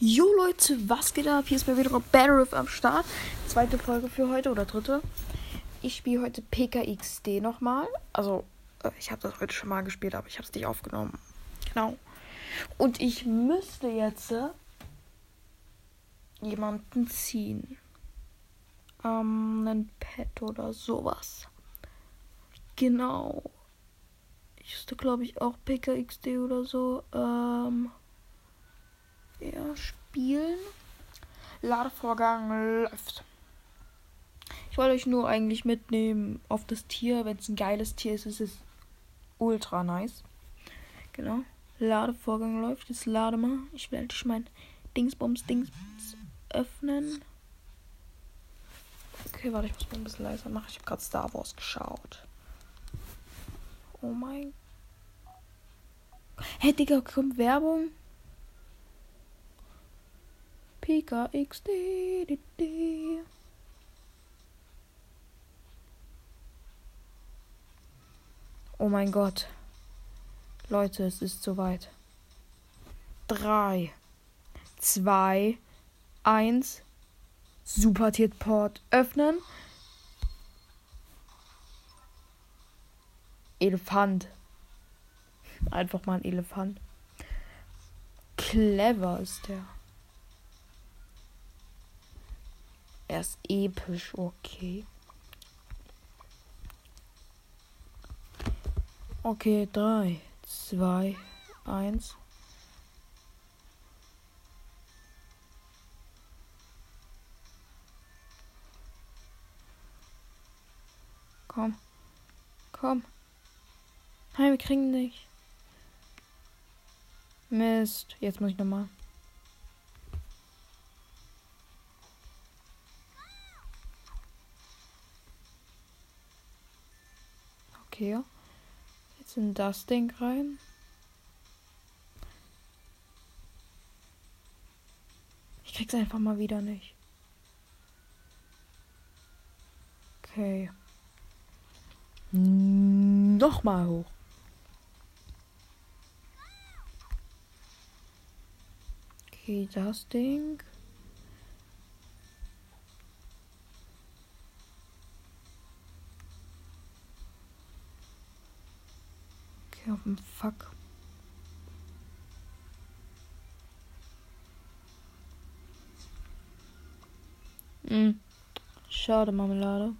Jo Leute, was geht ab? Hier ist mal wieder Battle am Start. Zweite Folge für heute oder dritte. Ich spiele heute PKXD nochmal. Also, äh, ich habe das heute schon mal gespielt, aber ich habe es nicht aufgenommen. Genau. Und ich müsste jetzt äh, jemanden ziehen. Ähm, einen Pet oder sowas. Genau. Ich wüsste, glaube ich, auch PKXD oder so. Ähm ja, spielen. Ladevorgang läuft. Ich wollte euch nur eigentlich mitnehmen auf das Tier. Wenn es ein geiles Tier ist, ist es ultra nice. Genau. Ladevorgang läuft. Jetzt lade mal. Ich werde endlich mein Dingsbums Dingsbums öffnen. Okay, warte, ich muss mal ein bisschen leiser machen. Ich habe gerade Star Wars geschaut. Oh mein. Hey, Digga, kommt Werbung. PKXD. Oh mein Gott. Leute, es ist soweit. 3, 2, 1. Super Port öffnen. Elefant. Einfach mal ein Elefant. Clever ist der. Er ist episch, okay. Okay, 3, 2, 1. Komm. Komm. Nein, wir kriegen nicht. Mist. Jetzt muss ich nochmal. Okay. Jetzt in das Ding rein. Ich krieg's einfach mal wieder nicht. Okay. Nochmal hoch. Okay, das Ding. Auf dem Fuck. Hm. Schade, Marmelade.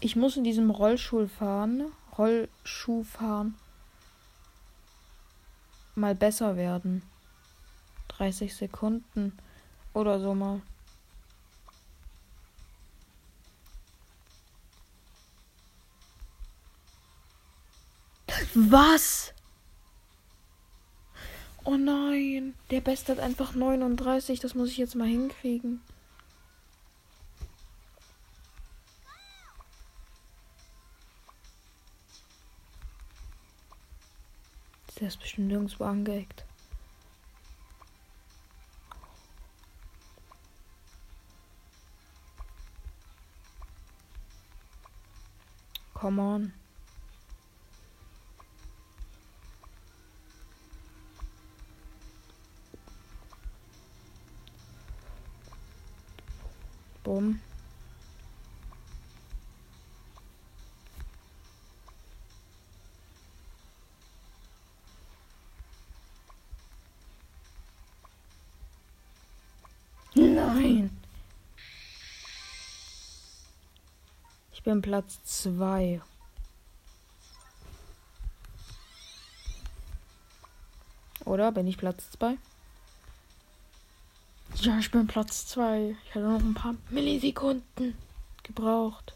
Ich muss in diesem Rollstuhl fahren. Rollschuhfahren mal besser werden. 30 Sekunden oder so mal. Was? Oh nein, der Beste hat einfach 39, das muss ich jetzt mal hinkriegen. Der ist bestimmt nirgendwo angeeckt. Come on. Bumm. Bin Platz 2. Oder bin ich Platz 2? Ja, ich bin Platz 2. Ich hatte noch ein paar Millisekunden gebraucht.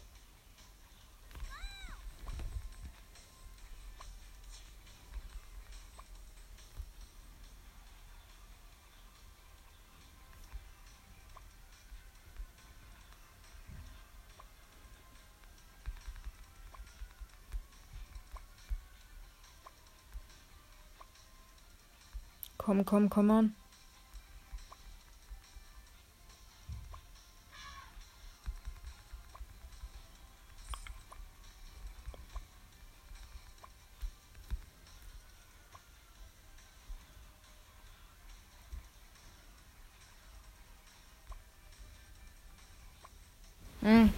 Komm, komm, komm on. Hm.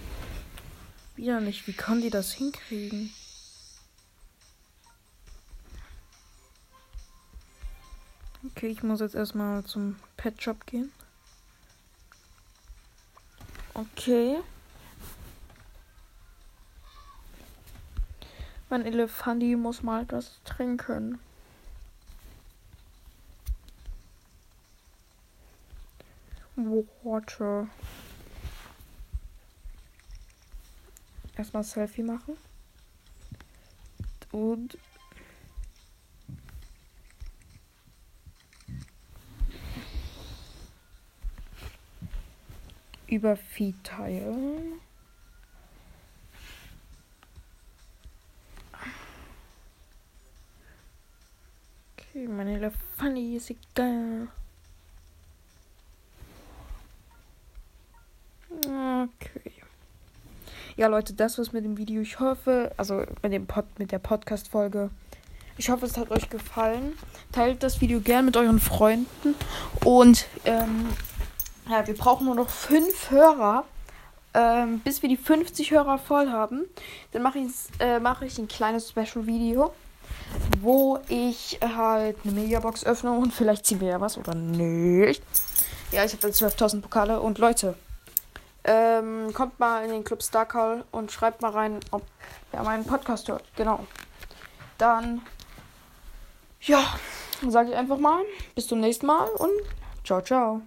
Wieder nicht. Wie kann die das hinkriegen? Okay, ich muss jetzt erstmal zum Pet Shop gehen. Okay. Mein Elefanti muss mal das trinken. Water. Erstmal Selfie machen. Und über Feed teilen. Okay, meine Elefante ist egal. Okay. Ja, Leute, das war's mit dem Video. Ich hoffe, also mit, dem Pod, mit der Podcast-Folge. Ich hoffe, es hat euch gefallen. Teilt das Video gern mit euren Freunden. Und ähm, ja, wir brauchen nur noch fünf Hörer, ähm, bis wir die 50 Hörer voll haben. Dann mache ich, äh, mach ich ein kleines Special-Video, wo ich halt eine Megabox öffne und vielleicht ziehen wir ja was oder nicht. Ja, ich habe dann 12.000 Pokale und Leute, ähm, kommt mal in den Club Star Call und schreibt mal rein, ob ihr meinen Podcast hört. Genau. Dann, ja, sage ich einfach mal, bis zum nächsten Mal und ciao, ciao.